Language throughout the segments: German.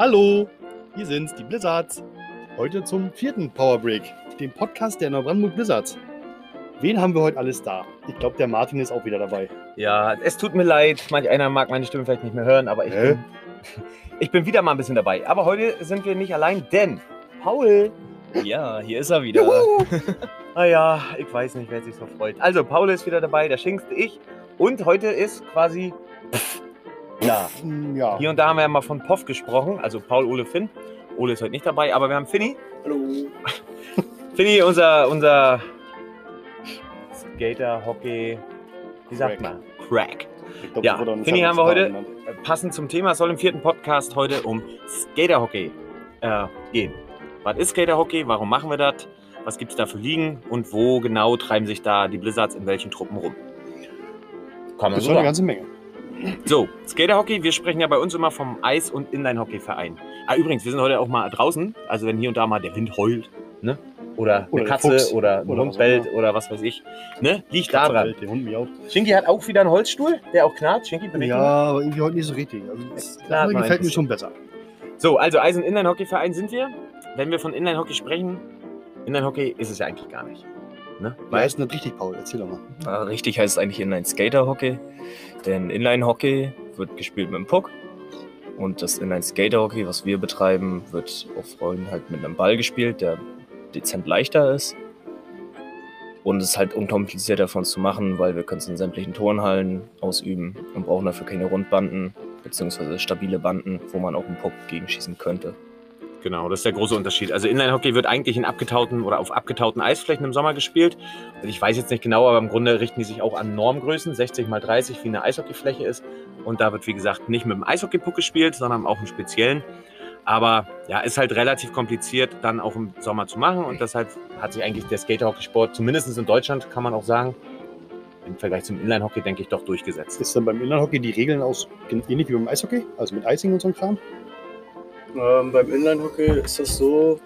Hallo, hier sind's, die Blizzards. Heute zum vierten Power Break, dem Podcast der Neubrandenburg Blizzards. Wen haben wir heute alles da? Ich glaube, der Martin ist auch wieder dabei. Ja, es tut mir leid. Manch einer mag meine Stimme vielleicht nicht mehr hören, aber ich, Hä? bin, ich bin wieder mal ein bisschen dabei. Aber heute sind wir nicht allein, denn Paul. Ja, hier ist er wieder. Naja, ich weiß nicht, wer sich so freut. Also, Paul ist wieder dabei, der Schinkste ich. Und heute ist quasi. Ja, Ja, hier und da haben wir ja mal von Poff gesprochen, also Paul, Ole, Finn. Ole ist heute nicht dabei, aber wir haben Finny. Hallo. Finny, unser, unser Skater, Hockey, wie sagt Crack. man? Crack. glaub, ja, Finny haben wir heute. Genannt. Äh, Passend zum Thema soll im vierten Podcast heute um Skaterhockey äh, gehen. Was ist Skaterhockey? Warum machen wir das? Was gibt es da für Ligen? Und wo genau treiben sich da die Blizzards in welchen Truppen rum? Kann man Das ist so schon eine ganze Menge. So, Skaterhockey, wir sprechen ja bei uns immer vom Eis- und Inline-Hockey-Verein. Ah, übrigens, wir sind heute auch mal draußen. Also wenn hier und da mal der Wind heult, ne? Oder Oder eine Katze Fuchs. oder ein Oder Hund bellt oder was weiß ich. Ne? Liegt da dran. Der Hund miaut. Shinky hat auch wieder einen Holzstuhl, der auch knarrt. Shinky, bewegt Ja, ihn aber irgendwie heute nicht so richtig. Also, das klar, gefällt mir schon besser. So, also Eisen Inline-Hockey-Verein sind wir. Wenn wir von Inline-Hockey sprechen, Inline-Hockey ist es ja eigentlich gar nicht. Ne? Weil, heißt denn das richtig, Paul? Erzähl doch mal. Ah, richtig heißt es eigentlich Inline-Skater-Hockey. Denn Inline-Hockey wird gespielt mit dem Puck. Und das Inline-Skater-Hockey, was wir betreiben, wird auf Rollen halt mit einem Ball gespielt, der dezent leichter ist. Und es ist halt unkomplizierter von uns zu machen, weil wir können es in sämtlichen Turnhallen ausüben und brauchen dafür keine Rundbanden beziehungsweise stabile Banden, wo man auch einen Puck gegenschießen könnte. Genau, das ist der große Unterschied. Also Inline-Hockey wird eigentlich in abgetauten oder auf abgetauten Eisflächen im Sommer gespielt. Ich weiß jetzt nicht genau, aber im Grunde richten die sich auch an Normgrößen, 60 mal 30, wie eine Eishockeyfläche ist. Und da wird, wie gesagt, nicht mit dem Eishockeypuck gespielt, sondern auch im speziellen. Aber ja, ist halt relativ kompliziert, dann auch im Sommer zu machen. Und deshalb hat sich eigentlich der Skaterhockeysport, zumindest in Deutschland, kann man auch sagen, im Vergleich zum Inline-Hockey, denke ich, doch durchgesetzt. Ist dann beim Inlandhockey die Regeln aus ähnlich wie beim Eishockey? Also mit Icing und so einem Kram? Ähm, beim Inline-Hockey ist das so,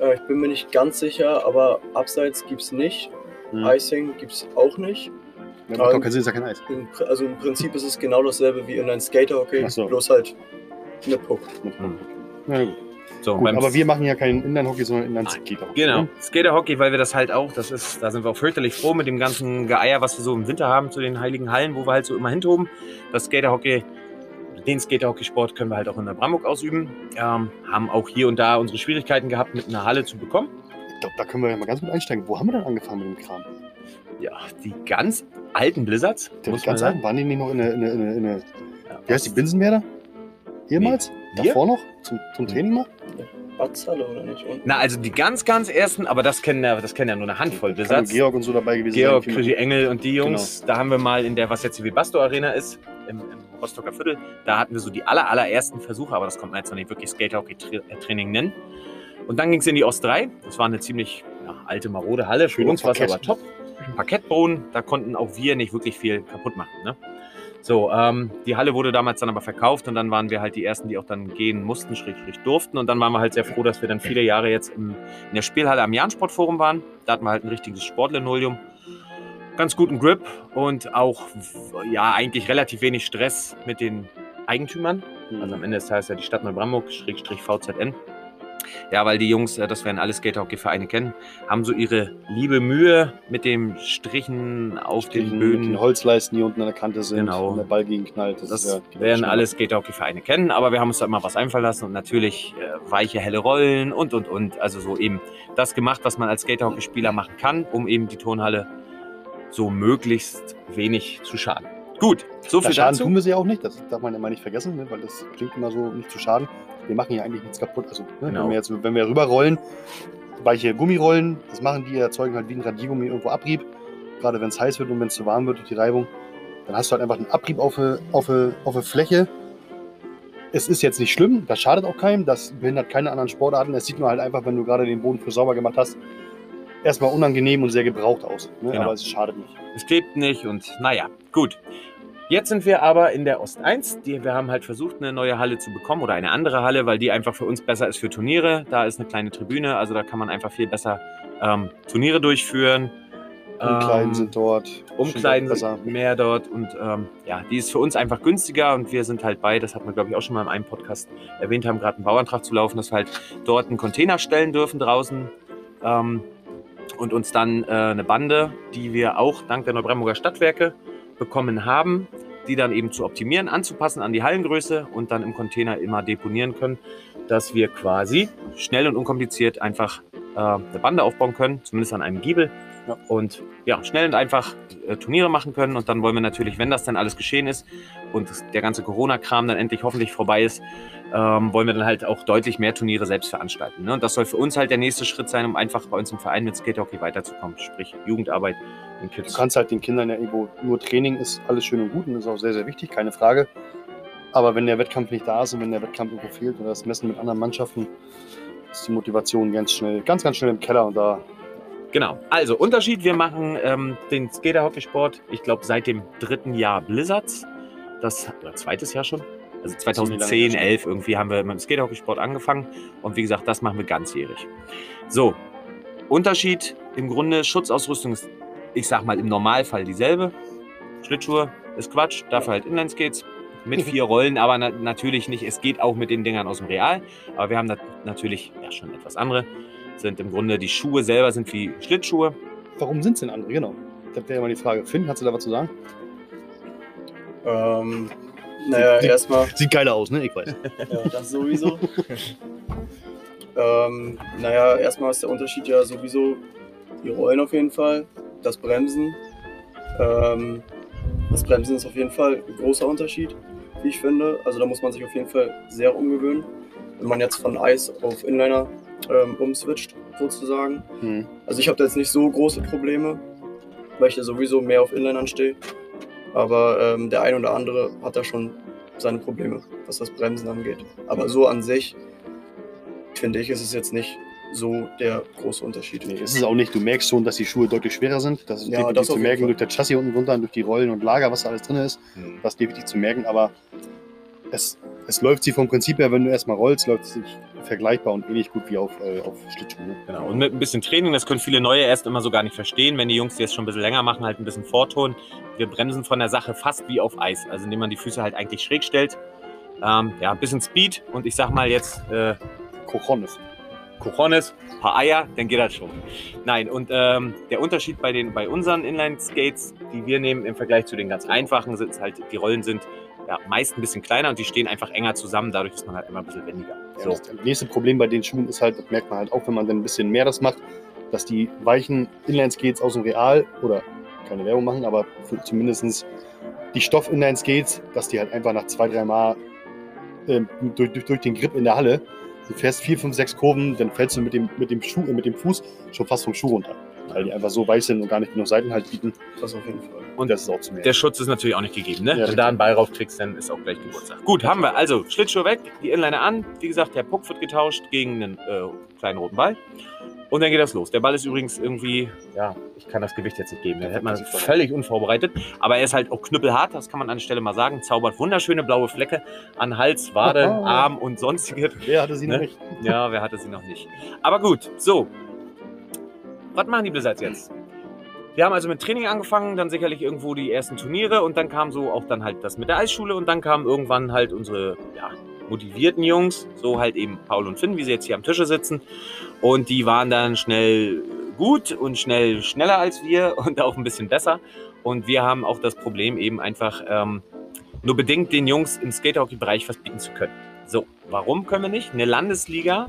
äh, ich bin mir nicht ganz sicher, aber Abseits gibt es nicht. Hm. Icing gibt es auch nicht. Ja, macht doch keinen Sinn, ist ja kein Eis. Im, also im Prinzip ist es genau dasselbe wie Inline-Skater-Hockey, so. bloß halt mit Puck. Na gut. So, gut aber wir machen ja keinen Inlandhockey, sondern Inlandskater-Hockey. Genau. ne? Skaterhockey, weil wir das halt auch, das ist, da sind wir auch fürchterlich froh mit dem ganzen Geeier, was wir so im Winter haben zu den heiligen Hallen, wo wir halt so immer hintoben. Das Skaterhockey, den Skaterhockeysport können wir halt auch in der Bramburg ausüben. Ähm, haben auch hier und da unsere Schwierigkeiten gehabt, mit einer Halle zu bekommen. Ich glaube, da können wir ja mal ganz gut einsteigen. Wo haben wir denn angefangen mit dem Kram? Ja, die ganz alten Blizzards, Der muss muss man ganz sagen, waren die nicht noch in der, in der, in der, in der Ja, wie heißt die, Binsenwerder? Ehemals? Wir? Davor noch? Zum, zum Training mal? Batzhalle oder nicht? Und Na, also die ganz, ganz ersten, aber das kennen ja, das kennen ja nur eine Handvoll Blizzards. Georg und so dabei gewesen Georg, sein. Krischi Engel und die Jungs, da haben wir mal in der, was jetzt die Webasto Arena ist, im, im Rostocker Viertel, da hatten wir so die aller, allerersten Versuche, aber das kommt man jetzt noch nicht wirklich Skaterhockey-Training nennen. Und dann ging es in die Ost 3. Das war eine ziemlich ja, alte, marode Halle. Für Schön uns war es aber top. Parkettboden, da konnten auch wir nicht wirklich viel kaputt machen. Ne? So, ähm, die Halle wurde damals dann aber verkauft und dann waren wir halt die Ersten, die auch dann gehen mussten, schrägstrich durften. Und dann waren wir halt sehr froh, dass wir dann viele Jahre jetzt im, in der Spielhalle am Jahn-Sportforum waren. Da hatten wir halt ein richtiges Sportlinoleum. Ganz guten Grip und auch, ja, eigentlich relativ wenig Stress mit den Eigentümern. Also am Ende des Tages ja die Stadt Neubrandenburg, Schrägstrich VZN. Ja, weil die Jungs, äh, das werden alle Skaterhockey-Vereine kennen, haben so ihre liebe Mühe mit dem Strichen auf den Strichen Böden. Mit den Holzleisten, die unten an der Kante sind, Genau. und der Ball gegenknallt. Das ist ja- geht werden alle Skaterhockey-Vereine kennen, aber wir haben uns da immer was einfallen lassen und natürlich äh, weiche, helle Rollen und, und, und. Also so eben das gemacht, was man als Skaterhockey-Spieler machen kann, um eben die Turnhalle so möglichst wenig zu schaden. Gut, so viel Schaden dazu. tun wir sie ja auch nicht, das darf man immer nicht vergessen, ne? weil das klingt immer so nicht zu schaden. Wir machen ja eigentlich nichts kaputt. Also, ne? Genau. wenn, wir jetzt, wenn wir rüberrollen, weiche Gummirollen, das machen die, erzeugen halt wie ein Radiergummi irgendwo Abrieb. Gerade wenn es heiß wird und wenn es zu warm wird durch die Reibung, dann hast du halt einfach einen Abrieb auf eine, auf eine, auf eine Fläche. Es ist jetzt nicht schlimm, das schadet auch keinem, das behindert keine anderen Sportarten. Es sieht nur halt einfach, wenn du gerade den Boden für sauber gemacht hast, erstmal unangenehm und sehr gebraucht aus. Ne? Genau. Aber es schadet nicht. Es klebt nicht und naja, gut. Jetzt sind wir aber in der Ost 1. Die, wir haben halt versucht, eine neue Halle zu bekommen oder eine andere Halle, weil die einfach für uns besser ist für Turniere. Da ist eine kleine Tribüne, also da kann man einfach viel besser ähm, Turniere durchführen. Umkleiden Ähm, sind dort. Umkleiden besser. sind mehr dort und ähm, ja, die ist für uns einfach günstiger und wir sind halt bei, das hat man glaube ich auch schon mal in einem Podcast erwähnt haben, gerade einen Bauantrag zu laufen, dass wir halt dort einen Container stellen dürfen draußen ähm, und uns dann äh, eine Bande, die wir auch dank der Neubrandenburger Stadtwerke bekommen haben, die dann eben zu optimieren, anzupassen an die Hallengröße und dann im Container immer deponieren können, dass wir quasi schnell und unkompliziert einfach äh, eine Bande aufbauen können, zumindest an einem Giebel Ja. und ja, schnell und einfach äh, Turniere machen können. Und dann wollen wir natürlich, wenn das dann alles geschehen ist und der ganze Corona-Kram dann endlich hoffentlich vorbei ist, ähm, wollen wir dann halt auch deutlich mehr Turniere selbst veranstalten. Ne? Und das soll für uns halt der nächste Schritt sein, um einfach bei uns im Verein mit Skatehockey weiterzukommen. Sprich Jugendarbeit Du Kids. kannst halt den Kindern ja irgendwo nur Training ist alles schön und gut und ist auch sehr, sehr wichtig, keine Frage. Aber wenn der Wettkampf nicht da ist und wenn der Wettkampf irgendwo fehlt oder das Messen mit anderen Mannschaften, ist die Motivation ganz schnell, ganz, ganz schnell im Keller und da Genau. Also Unterschied, wir machen ähm, den Skater-Hockeysport, ich glaube, seit dem dritten Jahr Blizzards. Das, oder zweites Jahr schon. Also 2010, 11 irgendwie haben wir mit dem Skater-Hockeysport angefangen. Und wie gesagt, das machen wir ganzjährig. So, Unterschied im Grunde, Schutzausrüstung ist, ich sag mal, im Normalfall dieselbe. Schlittschuhe ist Quatsch, dafür halt Inline-Skates mit vier Rollen, aber na natürlich nicht. Es geht auch mit den Dingern aus dem Real. Aber wir haben nat natürlich ja, schon etwas andere. Sind im Grunde die Schuhe selber sind wie Schlittschuhe. Warum sind es denn andere? Genau. Das wäre ja mal die Frage. Finn, hast du da was zu sagen? Ähm, naja, erstmal, Sieht geiler aus, ne? Ich weiß. ja, das sowieso. ähm, naja, erstmal ist der Unterschied ja sowieso die Rollen auf jeden Fall, das Bremsen. Ähm, das Bremsen ist auf jeden Fall ein großer Unterschied, wie ich finde. Also da muss man sich auf jeden Fall sehr umgewöhnen, wenn man jetzt von Eis auf Inliner ähm, umswitcht, sozusagen. Hm. Also ich habe da jetzt nicht so große Probleme, weil ich da sowieso mehr auf Inlinern stehe. Aber ähm, der ein oder andere hat da schon seine Probleme, was das Bremsen angeht. Aber so an sich, finde ich, ist es jetzt nicht so der große Unterschied. Nee, ist es auch nicht. Du merkst schon, dass die Schuhe deutlich schwerer sind. Das ist Ja, definitiv das zu merken durch das Chassis unten drunter und durch die Rollen und Lager, was da alles drin ist. Das ist definitiv zu merken, aber es, es läuft sie vom Prinzip her, wenn du erstmal rollst, läuft es sich vergleichbar und ähnlich gut wie auf, äh, auf Schlittschuhen. ne? Genau. Und mit ein bisschen Training, das können viele Neue erst immer so gar nicht verstehen, wenn die Jungs, die es schon ein bisschen länger machen, halt ein bisschen vortun. Wir bremsen von der Sache fast wie auf Eis, also indem man die Füße halt eigentlich schräg stellt. Ähm, ja, ein bisschen Speed und ich sag mal jetzt äh, Cojones. Cojones, paar Eier, dann geht das schon. Nein, und ähm, der Unterschied bei, den, bei unseren Inline-Skates, die wir nehmen im Vergleich zu den ganz einfachen, sind halt, die Rollen sind ja, meist ein bisschen kleiner und die stehen einfach enger zusammen, dadurch ist man halt immer ein bisschen wendiger. Ja, So. das nächste Problem bei den Schuhen ist halt, das merkt man halt auch, wenn man dann ein bisschen mehr das macht, dass die weichen Inline-Skates aus dem Real oder keine Werbung machen, aber für zumindest die Stoff-Inline-Skates, dass die halt einfach nach zwei, drei Mal ähm, durch, durch, durch den Grip in der Halle, du fährst vier, fünf, sechs Kurven, dann fällst du mit dem, mit dem, Schuh, mit dem Fuß schon fast vom Schuh runter. Weil die einfach so weich sind und gar nicht genug Seitenhalt bieten. Das auf jeden Fall. Und das ist auch zu merken. Der Schutz ist natürlich auch nicht gegeben, ne? Ja, Wenn du richtig. da einen Ball raufkriegst, dann ist auch gleich Geburtstag. Gut, haben wir. Also, Schlittschuhe weg, die Inliner an. Wie gesagt, der Puck wird getauscht gegen einen äh, kleinen roten Ball. Und dann geht das los. Der Ball ist übrigens irgendwie, ja, ich kann das Gewicht jetzt nicht geben. Den hätte man völlig unvorbereitet. Aber er ist halt auch knüppelhart, das kann man an der Stelle mal sagen. Zaubert wunderschöne blaue Flecke an Hals, Wade, Arm und sonstiges. Wer hatte sie noch Ne? nicht? Ja, wer hatte sie noch nicht? Aber gut, so. Was machen die Blizzards jetzt? Wir haben also mit Training angefangen, dann sicherlich irgendwo die ersten Turniere und dann kam so auch dann halt das mit der Eisschule und dann kamen irgendwann halt unsere ja, motivierten Jungs, so halt eben Paul und Finn, wie sie jetzt hier am Tische sitzen. Und die waren dann schnell gut und schnell schneller als wir und auch ein bisschen besser. Und wir haben auch das Problem eben einfach ähm, nur bedingt den Jungs im Skaterhockey-Bereich was bieten zu können. So, warum können wir nicht? Eine Landesliga.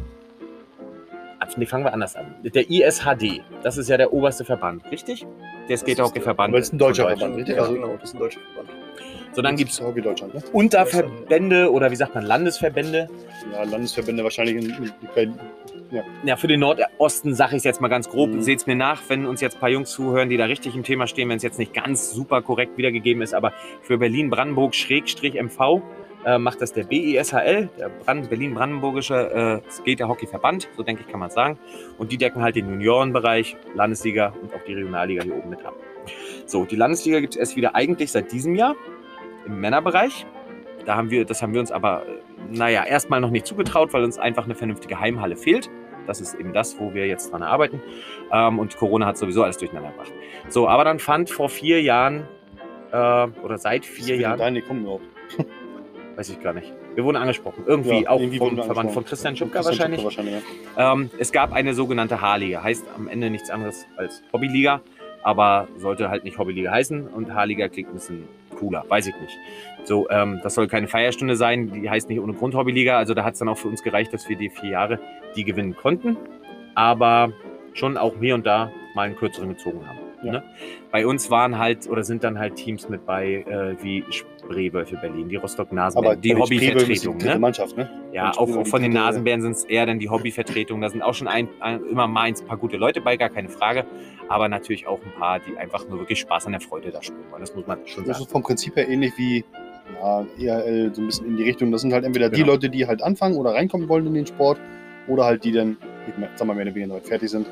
Nee, fangen wir anders an. Der ISHD, das ist ja der oberste Verband, richtig? Der Skaterhockey-Verband. Das ist ein deutscher Verband, richtig? Ja, Also, genau, das ist ein deutscher Verband. So, dann gibt es Hockey Deutschland, ne? Unterverbände oder wie sagt man, Landesverbände. Ja, Landesverbände wahrscheinlich in, in, in Ja, für den Nordosten sage ich es jetzt mal ganz grob. Mhm. Seht es mir nach, wenn uns jetzt ein paar Jungs zuhören, die da richtig im Thema stehen, wenn es jetzt nicht ganz super korrekt wiedergegeben ist, aber für Berlin-Brandenburg-MV äh, macht das der BISHL, der Brand Berlin-Brandenburgische äh, Skater-Hockey-Verband, so denke ich, kann man sagen. Und die decken halt den Juniorenbereich, Landesliga und auch die Regionalliga hier oben mit ab. So, die Landesliga gibt es erst wieder eigentlich seit diesem Jahr im Männerbereich. Da haben wir, das haben wir uns aber, äh, naja, erstmal noch nicht zugetraut, weil uns einfach eine vernünftige Heimhalle fehlt. Das ist eben das, wo wir jetzt dran arbeiten. Ähm, und Corona hat sowieso alles durcheinander gebracht. So, aber dann fand vor vier Jahren äh, oder seit vier Jahren, Deine kommen überhaupt. Weiß ich gar nicht. Wir wurden angesprochen. Irgendwie Ja, auch irgendwie vom Verband von Christian Christian wahrscheinlich. Schupke wahrscheinlich ja. Ähm, es gab eine sogenannte H-Liga, heißt am Ende nichts anderes als Hobbyliga, aber sollte halt nicht Hobbyliga heißen und H-Liga klingt ein bisschen cooler, weiß ich nicht. So, ähm, das soll keine Feierstunde sein, die heißt nicht ohne Grund Hobbyliga, also da hat es dann auch für uns gereicht, dass wir die vier Jahre die gewinnen konnten, aber schon auch hier und da mal einen kürzeren gezogen haben. Ja. Ne? Bei uns waren halt oder sind dann halt Teams mit bei äh, wie Spreewölfe Berlin, die Rostock Nasenbären, Aber die Hobbyvertretung. die Ne? Mannschaft, ne? Ja, auch, auch von die den Nasenbären sind es eher dann die Hobbyvertretungen. Da sind auch schon ein, ein, immer mal ein paar gute Leute bei, gar keine Frage. Aber natürlich auch ein paar, die einfach nur wirklich Spaß an der Freude da spielen wollen. Das muss man schon Das sagen. ist vom Prinzip her ähnlich wie ja, ERL, so ein bisschen in die Richtung. Das sind halt entweder die Genau. Leute, die halt anfangen oder reinkommen wollen in den Sport, oder halt die dann, ich mein, sag mal, mehr oder weniger fertig sind.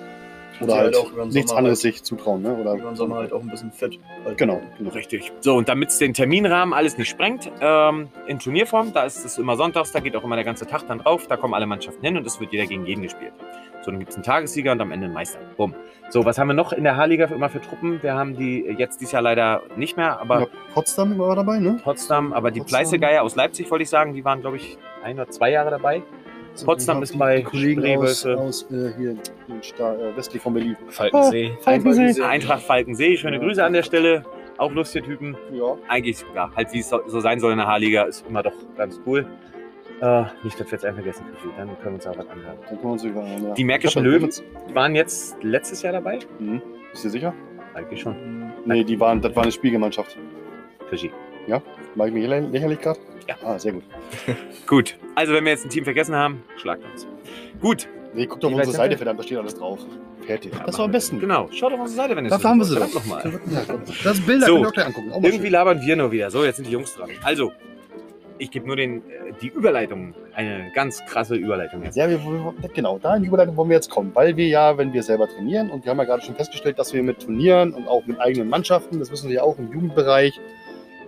Oder halt, halt auch über den nichts Sommer anderes sich zutrauen, ne? Oder Über den Sommer halt auch ein bisschen fit. Halt Genau, genau. Richtig. So, und damit es den Terminrahmen alles nicht sprengt, ähm, in Turnierform, da ist es immer sonntags, da geht auch immer der ganze Tag dann drauf, da kommen alle Mannschaften hin und es wird jeder gegen jeden gespielt. So, dann gibt es einen Tagessieger und am Ende einen Meister. Bumm. So, was haben wir noch in der H-Liga immer für Truppen? Wir haben die jetzt dieses Jahr leider nicht mehr, aber Ja, Potsdam war dabei, ne? Potsdam, aber die Potsdam. Pleißegeier aus Leipzig, wollte ich sagen, die waren, glaube ich, ein oder zwei Jahre dabei. Potsdam Und ist bei Kollegen aus, aus äh, hier in Sta äh, westlich von Berlin. Falkensee. Falkensee. Eintracht Falkensee, schöne Ja. Grüße an der Stelle. Auch lustige Typen. Ja. Eigentlich, ja, halt wie es so, so sein soll in der H-Liga, ist immer doch ganz cool. Äh, nicht, dass wir jetzt einfach vergessen, Krischi, dann können wir uns auch was anhören. Dann können wir uns über, ja. Die Märkischen Löwen? Waren jetzt letztes Jahr dabei? Mhm. Bist du sicher? Eigentlich schon. Nee, die waren, das war eine Spielgemeinschaft. Krischi. Mach ich mich lächer- lächerlich gerade? Ja. Ah, sehr gut. Gut, also wenn wir jetzt ein Team vergessen haben, schlagt uns. Gut. Nee, guck doch auf unsere Seite, verdammt, da steht alles drauf. Fertig. Ja, das war am wir. besten. Genau, schaut auf unsere Seite, wenn ihr Dafür haben wir sie doch. nochmal. Ja. Das Bilder So. könnt ihr angucken. Auch Irgendwie labern wir nur wieder. So, jetzt sind die Jungs dran. Also, ich gebe nur den, äh, die Überleitung, eine ganz krasse Überleitung jetzt. Ja, wir, wir, genau, da in die Überleitung wollen wir jetzt kommen, weil wir ja, wenn wir selber trainieren, und wir haben ja gerade schon festgestellt, dass wir mit Turnieren und auch mit eigenen Mannschaften, das wissen wir ja auch im Jugendbereich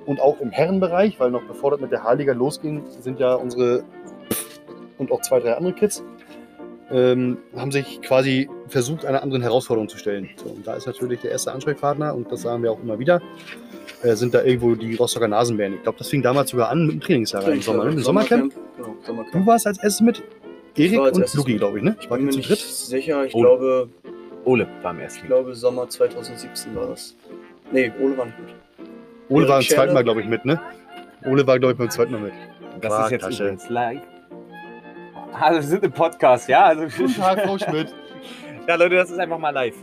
und auch im Herrenbereich, weil noch bevor das mit der H-Liga losging, sind ja unsere und auch zwei, drei andere Kids, ähm, haben sich quasi versucht, einer anderen Herausforderung zu stellen. So, und da ist natürlich der erste Ansprechpartner, und das sagen wir auch immer wieder, äh, sind da irgendwo die Rostocker Nasenbären. Ich glaube, das fing damals sogar an mit dem Trainingslager im Sommer, ne? Im Sommercamp. Genau, Sommercamp. Du warst als erstes mit Erik war und Luki, glaube ich, ne? Ich Wart bin mir nicht dritt? sicher. Ich Oh. glaube, Ole war ich ersten. glaube Sommer 2017 war das. Nee, Ole war nicht mit. Ole war beim Erik zweiten Mal, glaube ich, mit, ne? Ole war, glaube ich, beim zweiten Mal mit. Das ist jetzt Quarktasche. übrigens live. Also, wir sind im Podcast, ja? Also, Guten Tag, Frau Schmidt. ja, Leute, das ist einfach mal live.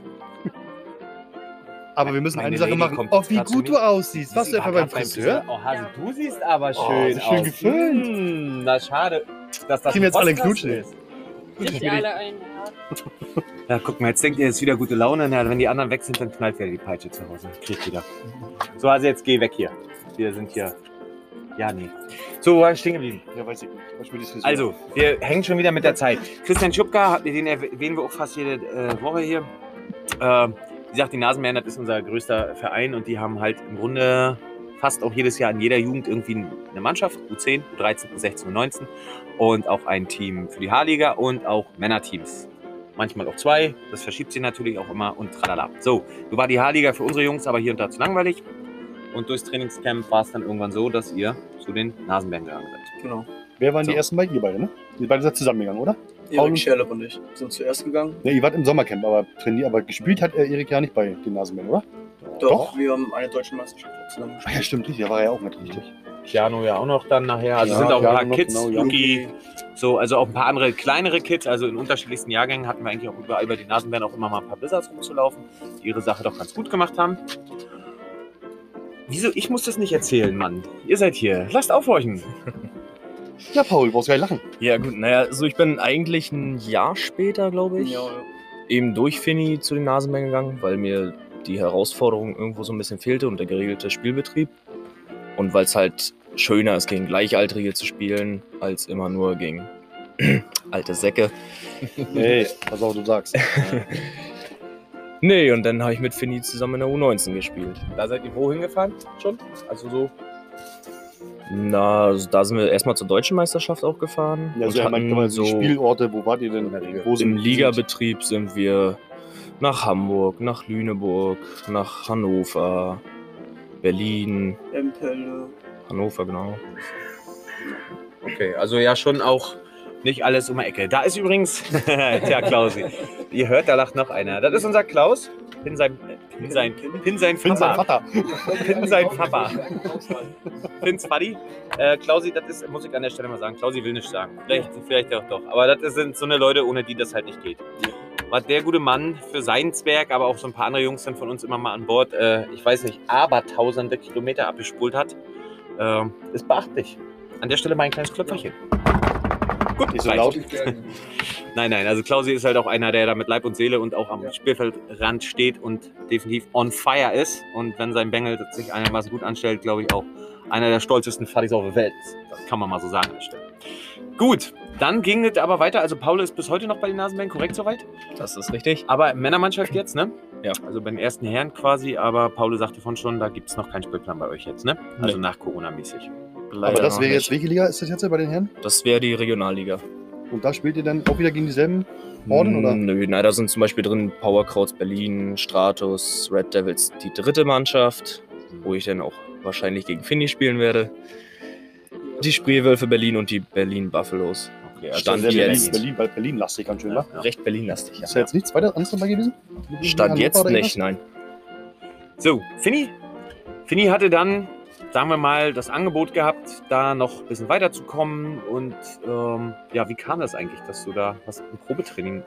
Aber wir müssen Meine eine Sache Lady machen. kommt Oh, wie grad zu gut mir. du aussiehst. Was Sie du etwa beim Friseur? Oh, Hase, du siehst aber Oh, schön so schön aus. geföhnt. Mm, na, schade, dass das Kriegen wir jetzt alle einen Podcast Knutschen? ist. Sich alle ein. Ja, guck mal, jetzt denkt ihr, es ist wieder gute Laune. Na, wenn die anderen weg sind, dann knallt wieder die Peitsche zu Hause. Kriegt wieder. So, also jetzt geh weg hier. Wir sind hier. Ja, nee. So, wo war ich stehen geblieben? Ja, weiß ich nicht. Also, wir hängen schon wieder mit der Zeit. Christian Schupka, den erwähnen wir auch fast jede äh, Woche hier. Äh, wie gesagt, die Nasenbären, das ist unser größter Verein und die haben halt im Grunde fast auch jedes Jahr in jeder Jugend irgendwie eine Mannschaft, U10, U13, U16, U19 und auch ein Team für die H-Liga und auch Männerteams. Manchmal auch zwei, das verschiebt sich natürlich auch immer und tralala. So, du war die H-Liga für unsere Jungs aber hier und da zu langweilig und durchs Trainingscamp war es dann irgendwann so, dass ihr zu den Nasenbären gegangen seid. Genau. Wer waren die So. ersten bei ihr beide, ne? Ihr beide seid zusammengegangen, oder? Paul Erik und- Scherle und ich sind zuerst gegangen. Ja, ihr wart im Sommercamp, aber trainiert, aber gespielt hat er Erik ja nicht bei den Nasenbären, oder? Doch, Doch. wir haben eine deutsche Meisterschaft zusammen gespielt. ja, stimmt, richtig. Da war er ja auch mit, richtig. Keanu ja auch noch dann nachher. Also Ja, sind auch ein paar noch, Kids, genau. Yuki, so, also auch ein paar andere kleinere Kids. Also in unterschiedlichsten Jahrgängen hatten wir eigentlich auch überall bei den Nasenbären auch immer mal ein paar Blizzards rumzulaufen, die ihre Sache doch ganz gut gemacht haben. Wieso? Ich muss das nicht erzählen, Mann. Ihr seid hier. Lasst aufhorchen. Ja, Paul, brauchst gar nicht lachen. Ja, gut, naja, also ich bin eigentlich ein Jahr später, glaube ich, Ja, ja. eben durch Finny zu den Nasenbären gegangen, weil mir die Herausforderung irgendwo so ein bisschen fehlte und der geregelte Spielbetrieb. Und weil es halt schöner ist, gegen Gleichaltrige zu spielen, als immer nur gegen alte Säcke. Hey, was auch du sagst. Nee, und dann habe ich mit Finny zusammen in der U19 gespielt. Da seid ihr wohin gefahren schon? Also so Na, also da sind wir erstmal zur deutschen Meisterschaft auch gefahren. Ja, also und ja, man, hatten man, so Spielorte, wo wart ihr denn? Wo Im Ligabetrieb sind wir nach Hamburg, nach Lüneburg, nach Hannover, Berlin, Empelle. Hannover, genau. Okay, also ja schon auch nicht alles um die Ecke. Da ist übrigens der Klausi. Ihr hört, da lacht noch einer. Das ist unser Klaus. Pin sein, Pin sein, Pin sein Finn sein Papa. Vater. Pin sein Papa. Pins Buddy. Äh, Klausi, das ist, muss ich an der Stelle mal sagen, Klausi will nicht sagen. Vielleicht, vielleicht auch doch. Aber das sind so eine Leute, ohne die das halt nicht geht. Was der gute Mann für seinen Zwerg, aber auch so ein paar andere Jungs sind von uns immer mal an Bord, äh, ich weiß nicht, aber tausende Kilometer abgespult hat, äh, ist beachtlich. An der Stelle mal ein kleines Klöpferchen. Gut, Nicht so laut. Nein, nein, also Klausi ist halt auch einer, der da mit Leib und Seele und auch am Spielfeldrand steht und definitiv on fire ist. Und wenn sein Bengel sich einigermaßen gut anstellt, glaube ich auch einer der stolzesten Fadis auf der Welt ist. Das kann man mal so sagen an der Stelle. Gut, dann ging es aber weiter. Also Paul ist bis heute noch bei den Nasenbänken, korrekt soweit? Das ist richtig. Aber Männermannschaft jetzt, ne? Ja. Also beim ersten Herren quasi, aber Paul sagte von schon, da gibt es noch keinen Spielplan bei euch jetzt, ne? Also Nee. nach Corona-mäßig. Aber das wäre jetzt, welche Liga ist das jetzt bei den Herren? Das wäre die Regionalliga. Und da spielt ihr dann auch wieder gegen dieselben Orden, oder? Nö, nein, da sind zum Beispiel drin Powerkrauts Berlin, Stratus, Red Devils, die dritte Mannschaft, wo ich dann auch wahrscheinlich gegen Finny spielen werde. Die Spreewölfe Berlin und die Berlin Buffaloes. Okay, Stand sehr Berlin, jetzt. Berlin, weil Berlin lastig ganz schön, wa? Ja. Recht Berlin-lastig. Ist da jetzt nichts weiter anderes dabei gewesen? Stand jetzt nicht, nein. So, Finny. Finny hatte dann, sagen wir mal, das Angebot gehabt, da noch ein bisschen weiterzukommen. Und ähm, ja, wie kam das eigentlich, dass du da was ein Probetraining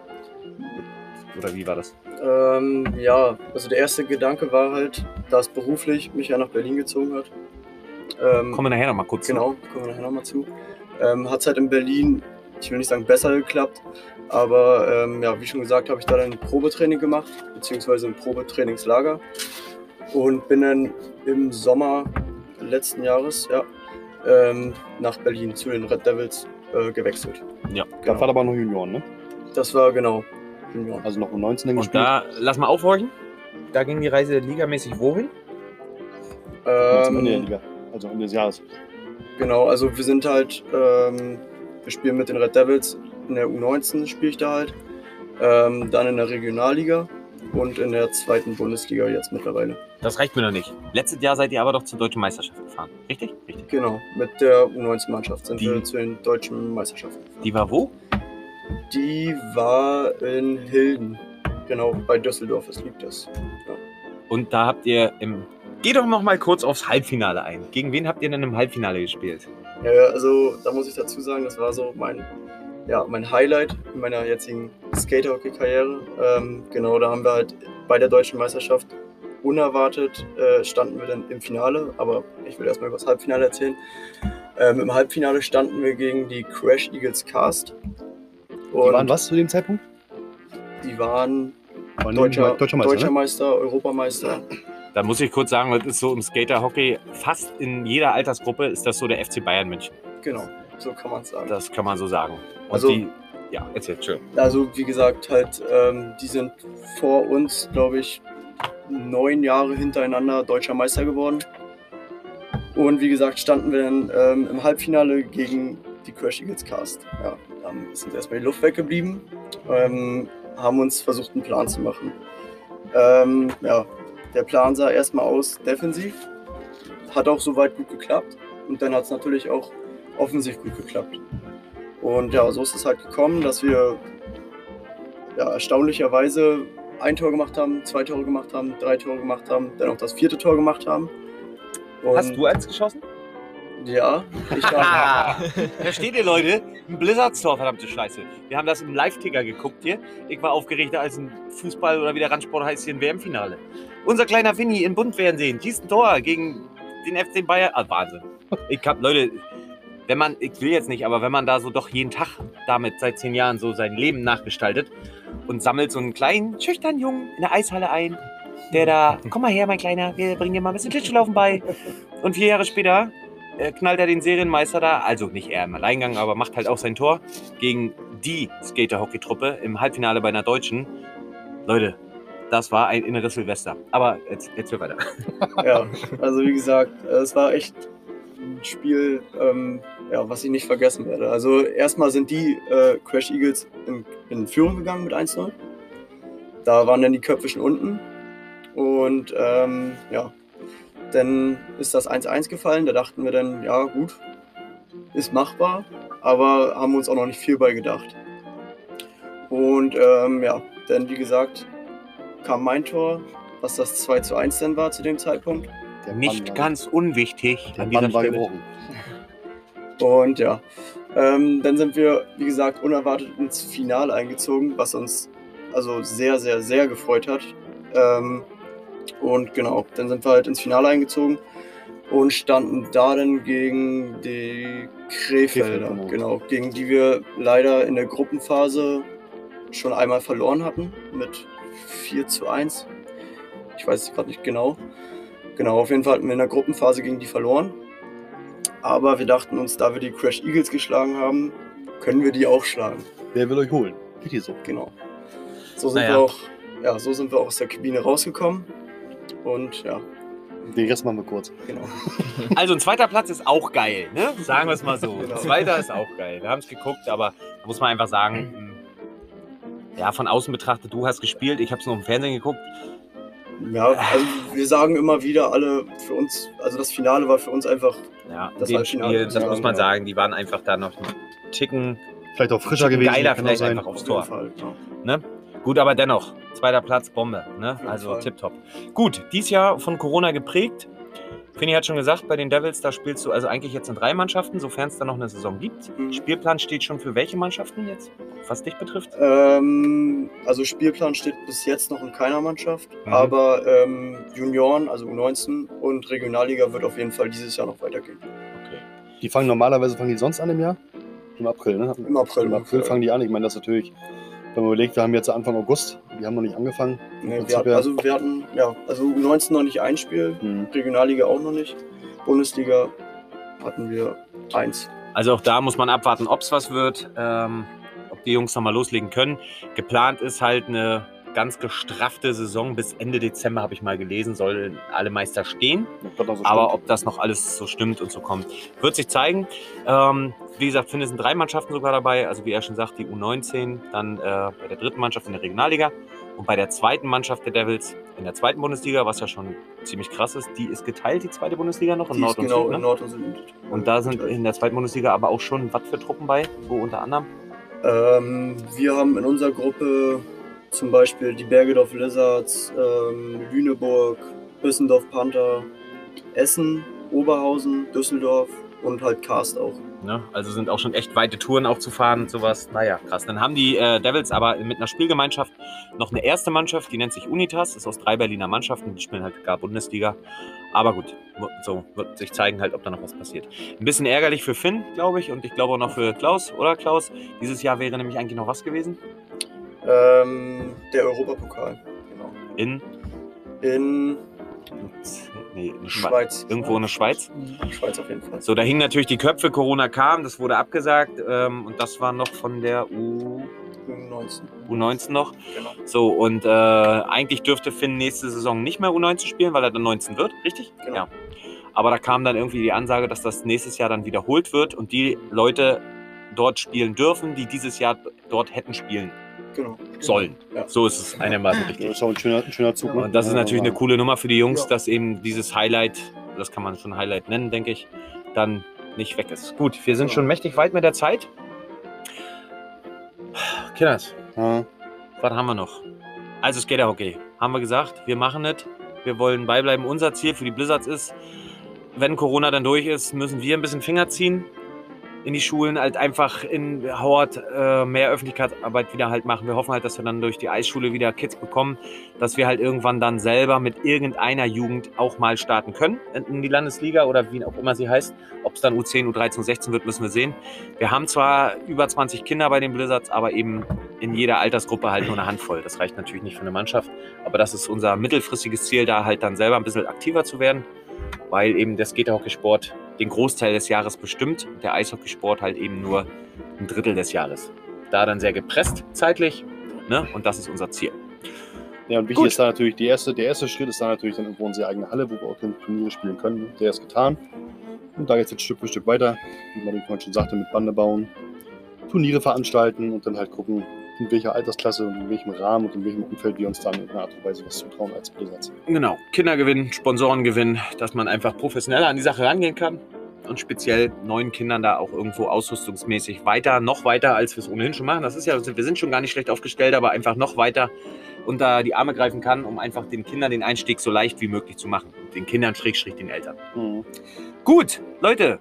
oder wie war das? Ähm, ja, also der erste Gedanke war halt, dass beruflich mich ja nach Berlin gezogen hat. Ähm, Kommen wir nachher noch mal kurz zu. Genau, kommen wir nachher nochmal zu. Ähm, Hat es halt in Berlin, ich will nicht sagen besser geklappt, aber ähm, ja, wie schon gesagt, habe ich da dann ein Probetraining gemacht, beziehungsweise ein Probetrainingslager und bin dann im Sommer letzten Jahres ja, ähm, nach Berlin zu den Red Devils äh, gewechselt. Ja. Da war aber noch Junioren, ne? Das war genau. Junioren. Also noch um 19 Und gespielt. da, lass mal aufhorchen. Da ging die Reise ligamäßig wohin? Zum Ende der Ähm, Liga. Also Ende des Jahres. Genau, also wir sind halt, ähm, wir spielen mit den Red Devils in der U19 spiele ich da halt, ähm, dann in der Regionalliga und in der zweiten Bundesliga jetzt mittlerweile. Das reicht mir noch nicht. Letztes Jahr seid ihr aber doch zur deutschen Meisterschaft gefahren. Richtig? Richtig. Genau, mit der U19-Mannschaft sind Die- wir zu den deutschen Meisterschaften. Die war wo? Die war in Hilden, genau, bei Düsseldorf, es liegt das. Und da habt ihr im. Geh doch noch mal kurz aufs Halbfinale ein. Gegen wen habt ihr denn im Halbfinale gespielt? Ja, ja, also da muss ich dazu sagen, das war so mein, ja, mein Highlight in meiner jetzigen Skaterhockey-Karriere. Ähm, genau, da haben wir halt bei der deutschen Meisterschaft unerwartet äh, standen wir dann im Finale, aber ich will erstmal über das Halbfinale erzählen. Ähm, Im Halbfinale standen wir gegen die Crash Eagles Cast. Die waren was zu dem Zeitpunkt? Die waren Waren deutscher, deutscher Meister, deutscher ne? Meister, Europameister. Da muss ich kurz sagen, das ist so im Skaterhockey, fast in jeder Altersgruppe ist das so der FC Bayern München. Genau, so kann man es sagen. Das kann man so sagen. Und Also- die, ja, erzähl, schön. Also wie gesagt, halt, ähm, die sind vor uns, glaube ich, neun Jahre hintereinander deutscher Meister geworden. Und wie gesagt, standen wir dann ähm, im Halbfinale gegen die Crash Eagles Cast. Ja, dann ist uns erstmal die Luft weggeblieben, ähm, haben uns versucht, einen Plan zu machen. Ähm, ja, der Plan sah erstmal aus defensiv, hat auch soweit gut geklappt und dann hat es natürlich auch offensiv gut geklappt. Und ja, so ist es halt gekommen, dass wir ja, erstaunlicherweise ein Tor gemacht haben, zwei Tore gemacht haben, drei Tore gemacht haben, dann auch das vierte Tor gemacht haben. Und Hast du eins geschossen? Ja, ich. Versteht ihr, Leute? Ein Blizzardstor, verdammte Scheiße. Wir haben das im Live-Ticker geguckt hier. Ich war aufgeregter als ein Fußball oder wie der Randsport heißt hier ein WM-Finale. Unser kleiner Winnie in Bundfernsehen schießt ein Tor gegen den FC Bayern. Ah, Wahnsinn. Ich hab, Leute, wenn man, ich will jetzt nicht, aber wenn man da so doch jeden Tag damit seit zehn Jahren so sein Leben nachgestaltet und sammelt so einen kleinen, schüchternen Jungen in der Eishalle ein, der da, komm mal her, mein Kleiner, wir bringen dir mal ein bisschen Schlittschuhlaufen bei. Und vier Jahre später äh, knallt er den Serienmeister da, also nicht er im Alleingang, aber macht halt auch sein Tor gegen die Skater-Hockey-Truppe im Halbfinale bei einer Deutschen. Leute, das war ein inneres Silvester. Aber jetzt, jetzt wir weiter. ja, also wie gesagt, äh, es war echt ein Spiel, ähm, ja, was ich nicht vergessen werde. Also erstmal sind die äh, Crash Eagles in, in Führung gegangen mit 1-0. Da waren dann die Köpfe schon unten. Und ähm, ja, dann ist das 1-1 gefallen. Da dachten wir dann, ja gut, ist machbar, aber haben uns auch noch nicht viel bei gedacht. Und ähm, ja, dann wie gesagt, kam mein Tor, was das 2 zu 1 dann war zu dem Zeitpunkt. Der Nicht war- ganz unwichtig Der an dieser war Stelle. gebrochen. Und ja, ähm, dann sind wir, wie gesagt, unerwartet ins Finale eingezogen, was uns also sehr, sehr, sehr gefreut hat. Ähm, und genau, dann sind wir halt ins Finale eingezogen und standen da dann gegen die Krefelder, Krefeld, genau. genau, gegen die wir leider in der Gruppenphase schon einmal verloren hatten mit 4 zu 1. Ich weiß es gerade nicht genau. Genau, auf jeden Fall hatten wir in der Gruppenphase gegen die verloren. Aber wir dachten uns, da wir die Crash Eagles geschlagen haben, können wir die auch schlagen. Wer will euch holen? Richtig so. Genau. So sind Naja. wir auch, ja, so sind wir auch aus der Kabine rausgekommen. Und ja, Den Rest machen wir kurz. genau. Also ein zweiter Platz ist auch geil, ne? Sagen wir es mal so. Genau. Ein zweiter ist auch geil. Wir haben es geguckt, aber muss man einfach sagen, mh, ja, von außen betrachtet, du hast gespielt, ich habe es nur im Fernsehen geguckt. Ja, also wir sagen immer wieder alle für uns, also das Finale war für uns einfach, Ja, Das in dem Spiel, das muss man ja. sagen, die waren einfach da noch einen Ticken Vielleicht auch frischer gewesen. geiler vielleicht sein. einfach aufs auf Tor. Fall. Ja. Ne? Gut, aber dennoch, zweiter Platz, Bombe. Ne? Also tipptopp. Gut, dies Jahr von Corona geprägt. Fini hat schon gesagt, bei den Devils, da spielst du also eigentlich jetzt in drei Mannschaften, sofern es da noch eine Saison gibt. Mhm. Spielplan steht schon für welche Mannschaften jetzt, was dich betrifft? Ähm, also Spielplan steht bis jetzt noch in keiner Mannschaft, Mhm. aber ähm, Junioren, also U19 und Regionalliga wird auf jeden Fall dieses Jahr noch weitergehen. Okay. Die fangen normalerweise, fangen die sonst an im Jahr? Im April, ne? Im April. Im April fangen die an. Ich meine, das ist natürlich, wenn man überlegt, wir haben jetzt Anfang August, die haben noch nicht angefangen. Nee, wir hatten, also wir hatten, ja, also U19 noch nicht ein Spiel, Hm. Regionalliga auch noch nicht. Bundesliga hatten wir eins. Also auch da muss man abwarten, ob es was wird, ähm, ob die Jungs nochmal loslegen können. Geplant ist halt eine ganz gestraffte Saison bis Ende Dezember, habe ich mal gelesen, sollen alle Meister stehen. So Aber ob das noch alles so stimmt und so kommt, wird sich zeigen. Ähm, wie gesagt, Finn, es sind drei Mannschaften sogar dabei. Also wie er schon sagt, die U19, dann äh, bei der dritten Mannschaft in der Regionalliga und bei der zweiten Mannschaft der Devils in der zweiten Bundesliga, was ja schon ziemlich krass ist. Die ist geteilt, die zweite Bundesliga noch in Die Nord und genau Süd. in Ne? Nord und Süd. Und da sind in der zweiten Bundesliga aber auch schon was für Truppen bei, wo unter anderem. Ähm, wir haben in unserer Gruppe zum Beispiel die Bergedorf Lizards, ähm, Lüneburg, Büssendorf Panther, Essen, Oberhausen, Düsseldorf und halt Karst auch. Ne? Also sind auch schon echt weite Touren auch zu fahren und sowas. Naja, krass. Dann haben die äh, Devils aber mit einer Spielgemeinschaft noch eine erste Mannschaft, die nennt sich Unitas, ist aus drei Berliner Mannschaften, die spielen halt gar Bundesliga. Aber gut, so wird sich zeigen halt, ob da noch was passiert. Ein bisschen ärgerlich für Finn, glaube ich, und ich glaube auch noch für Klaus, oder Klaus? Dieses Jahr wäre nämlich eigentlich noch was gewesen. Ähm, der Europapokal, genau. In, In nee, in Schweiz. Schweiz. Irgendwo in der Schweiz. Schweiz auf jeden Fall. So, da hingen natürlich die Köpfe, Corona kam, das wurde abgesagt ähm, und das war noch von der U, 19. U19 noch. Genau. So, und äh, eigentlich dürfte Finn nächste Saison nicht mehr U19 spielen, weil er dann 19 wird, richtig? Genau. Ja. Aber da kam dann irgendwie die Ansage, dass das nächstes Jahr dann wiederholt wird und die Leute dort spielen dürfen, die dieses Jahr dort hätten spielen Genau. sollen. Ja. So ist es einigermaßen Das richtig. ist auch ein schöner, ein schöner Zug. ne? Und das ist natürlich eine coole Nummer für die Jungs, Ja. dass eben dieses Highlight, das kann man schon Highlight nennen, denke ich, dann nicht weg ist. Gut, wir sind Ja. schon mächtig weit mit der Zeit. Kinders, Ja. was haben wir noch? Also Skaterhockey, haben wir gesagt, wir machen es. Wir wollen beibleiben. Unser Ziel für die Blizzards ist, wenn Corona dann durch ist, müssen wir ein bisschen Finger ziehen in die Schulen, halt einfach in Howard äh, mehr Öffentlichkeitsarbeit wieder halt machen. Wir hoffen halt, dass wir dann durch die Eisschule wieder Kids bekommen, dass wir halt irgendwann dann selber mit irgendeiner Jugend auch mal starten können in, die Landesliga oder wie auch immer sie heißt. Ob es dann U10, U13, U16 wird, müssen wir sehen. Wir haben zwar über 20 Kinder bei den Blizzards, aber eben in jeder Altersgruppe halt nur eine Handvoll. Das reicht natürlich nicht für eine Mannschaft, aber das ist unser mittelfristiges Ziel, da halt dann selber ein bisschen aktiver zu werden, weil eben der Skaterhockeysport den Großteil des Jahres bestimmt, der Eishockeysport halt eben nur ein Drittel des Jahres. Da dann sehr gepresst zeitlich, ne? Und das ist unser Ziel. Ja, und wichtig Gut. ist da natürlich, die erste, der erste Schritt ist da natürlich dann irgendwo unsere eigene Halle, wo wir auch Turniere spielen können. Der ist getan. Und da jetzt, jetzt Stück für Stück weiter, wie man vorhin schon sagte, mit Bande bauen, Turniere veranstalten und dann halt gucken, in welcher Altersklasse und in welchem Rahmen und in welchem Umfeld wir uns dann in einer Art und Weise was zutrauen als Blizzards. Genau, Kindergewinn, Sponsorengewinn, dass man einfach professioneller an die Sache rangehen kann und speziell neuen Kindern da auch irgendwo ausrüstungsmäßig weiter, noch weiter, als wir es ohnehin schon machen. Das ist ja, wir sind schon gar nicht schlecht aufgestellt, aber einfach noch weiter unter die Arme greifen kann, um einfach den Kindern den Einstieg so leicht wie möglich zu machen. Den Kindern, Schrägstrich, den Eltern. Mhm. Gut, Leute,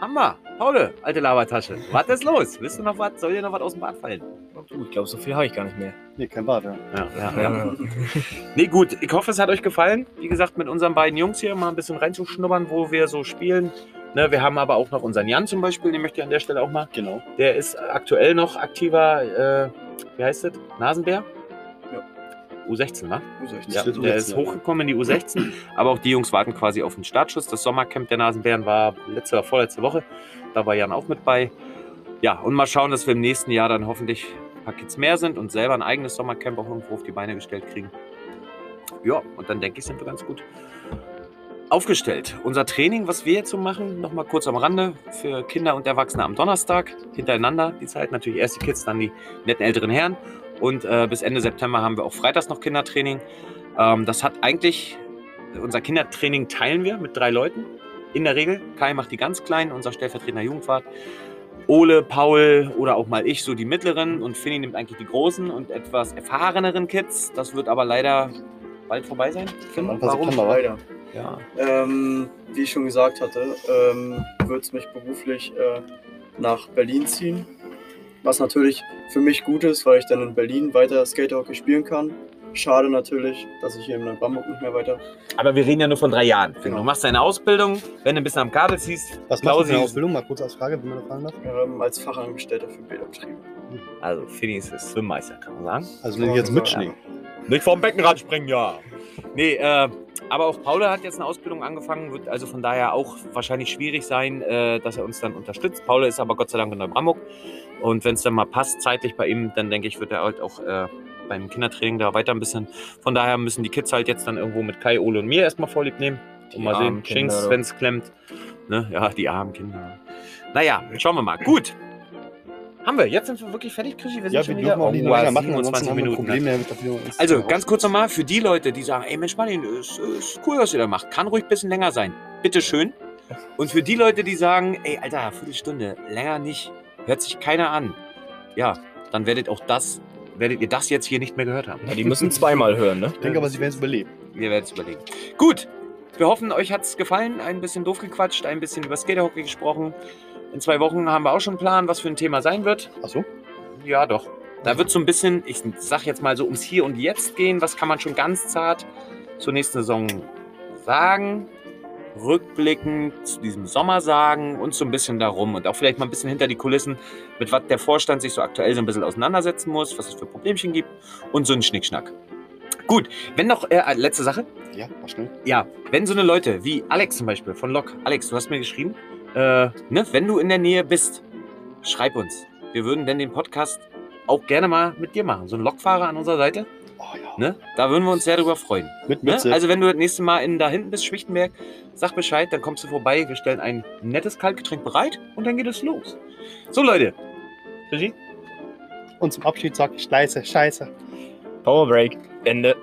wir. Paul, alte Labertasche. Was ist los? Willst du noch was? Soll dir noch was aus dem Bad fallen? Du, ich glaube, so viel habe ich gar nicht mehr. Nee, kein Bad, ja. Ja, ja, ja. Nee, gut, ich hoffe, es hat euch gefallen. Wie gesagt, mit unseren beiden Jungs hier mal ein bisschen reinzuschnuppern, wo wir so spielen. Ne, wir haben aber auch noch unseren Jan zum Beispiel, den möchte ich an der Stelle auch mal. Genau. Der ist aktuell noch aktiver, äh, wie heißt das? Nasenbär? Ja. U16, wa? U16. Ja, der U16, ist hochgekommen in die U16, aber auch die Jungs warten quasi auf den Startschuss. Das Sommercamp der Nasenbären war letzte oder vorletzte Woche. Da war Jan auch mit bei. Ja, und mal schauen, dass wir im nächsten Jahr dann hoffentlich ein paar Kids mehr sind und selber ein eigenes Sommercamp auch irgendwo auf die Beine gestellt kriegen. Ja, und dann denke ich, sind wir ganz gut aufgestellt. Unser Training, was wir jetzt so machen, nochmal kurz am Rande für Kinder und Erwachsene am Donnerstag hintereinander. Die Zeit natürlich erst die Kids, dann die netten älteren Herren. Und äh, bis Ende September haben wir auch freitags noch Kindertraining. Ähm, das hat eigentlich, unser Kindertraining teilen wir mit drei Leuten. In der Regel. Kai macht die ganz kleinen, unser stellvertretender Jugendwart. Ole, Paul oder auch mal ich, so die mittleren. Und Finny nimmt eigentlich die großen und etwas erfahreneren Kids. Das wird aber leider bald vorbei sein. Finn, warum? Leider. Ja. Ähm, wie ich schon gesagt hatte, ähm, wird es mich beruflich äh, nach Berlin ziehen. Was natürlich für mich gut ist, weil ich dann in Berlin weiter Skaterhockey spielen kann. Schade natürlich, dass ich hier in Neubrandenburg nicht mehr weiter. Aber wir reden ja nur von drei Jahren. Genau. du machst deine Ausbildung, wenn du ein bisschen am Kabel ziehst. Was machst du für eine Ausbildung? Mal kurz als Frage, wenn man da fragen darf. Ähm, als Fachangestellter für Bäderbetriebe. Also, Finny ist Schwimmmeister, kann man sagen. Also wenn ich jetzt mit Schnee. Nicht vom Beckenrad springen, ja. Nee, äh, aber auch Paul hat jetzt eine Ausbildung angefangen, wird also von daher auch wahrscheinlich schwierig sein, äh, dass er uns dann unterstützt. Paul ist aber Gott sei Dank in Neubrandenburg. Und wenn es dann mal passt, zeitlich bei ihm, dann denke ich, wird er halt auch äh, beim Kindertraining da weiter ein bisschen. Von daher müssen die Kids halt jetzt dann irgendwo mit Kai, Ole und mir erstmal vorlieb nehmen. Und Die mal sehen, Schinks, wenn es klemmt. Ne? Ja, die armen Kinder. Naja, schauen wir mal. Gut. Haben wir. Jetzt sind wir wirklich fertig, Krischi. Wir sind Ja, wir schon dürfen wieder auch nicht oh, länger machen, 27 ansonsten haben wir Minuten. ne? Probleme wir uns Also ganz kurz nochmal für die Leute, die sagen, ey Mensch Martin, ist, ist cool, was ihr da macht. Kann ruhig ein bisschen länger sein. Bitte schön. Und für die Leute, die sagen, ey Alter, Viertelstunde, länger nicht, hört sich keiner an. Ja, dann werdet auch das, werdet ihr das jetzt hier nicht mehr gehört haben. Ja, die müssen zweimal hören, ne? Ich denke aber, sie werden es überleben. Ihr werdet es überlegen. Gut, wir hoffen, euch hat es gefallen. Ein bisschen doof gequatscht, ein bisschen über Skaterhockey gesprochen. In zwei Wochen haben wir auch schon einen Plan, was für ein Thema sein wird. Achso? Ja, doch. Da wird so ein bisschen, ich sag jetzt mal so ums Hier und Jetzt gehen. Was kann man schon ganz zart zur nächsten Saison sagen? Rückblickend zu diesem Sommer sagen und so ein bisschen darum und auch vielleicht mal ein bisschen hinter die Kulissen, mit was der Vorstand sich so aktuell so ein bisschen auseinandersetzen muss, was es für Problemchen gibt und so ein Schnickschnack. Gut, wenn noch, äh, letzte Sache, Ja, mach schnell. ja, wenn so eine Leute wie Alex zum Beispiel von Lok, Alex, du hast mir geschrieben, äh, ne, wenn du in der Nähe bist, schreib uns. Wir würden denn den Podcast auch gerne mal mit dir machen. So ein Lokfahrer an unserer Seite, Oh ja. ne? Da würden wir uns sehr drüber freuen. Mit Ne? Mütze. Also wenn du das nächste Mal in, da hinten bist, Schwichtenberg, sag Bescheid, dann kommst du vorbei, wir stellen ein nettes Kaltgetränk bereit und dann geht es los. So Leute, Regie? Und zum Abschied sag ich leise, scheiße. Power Break. Ende.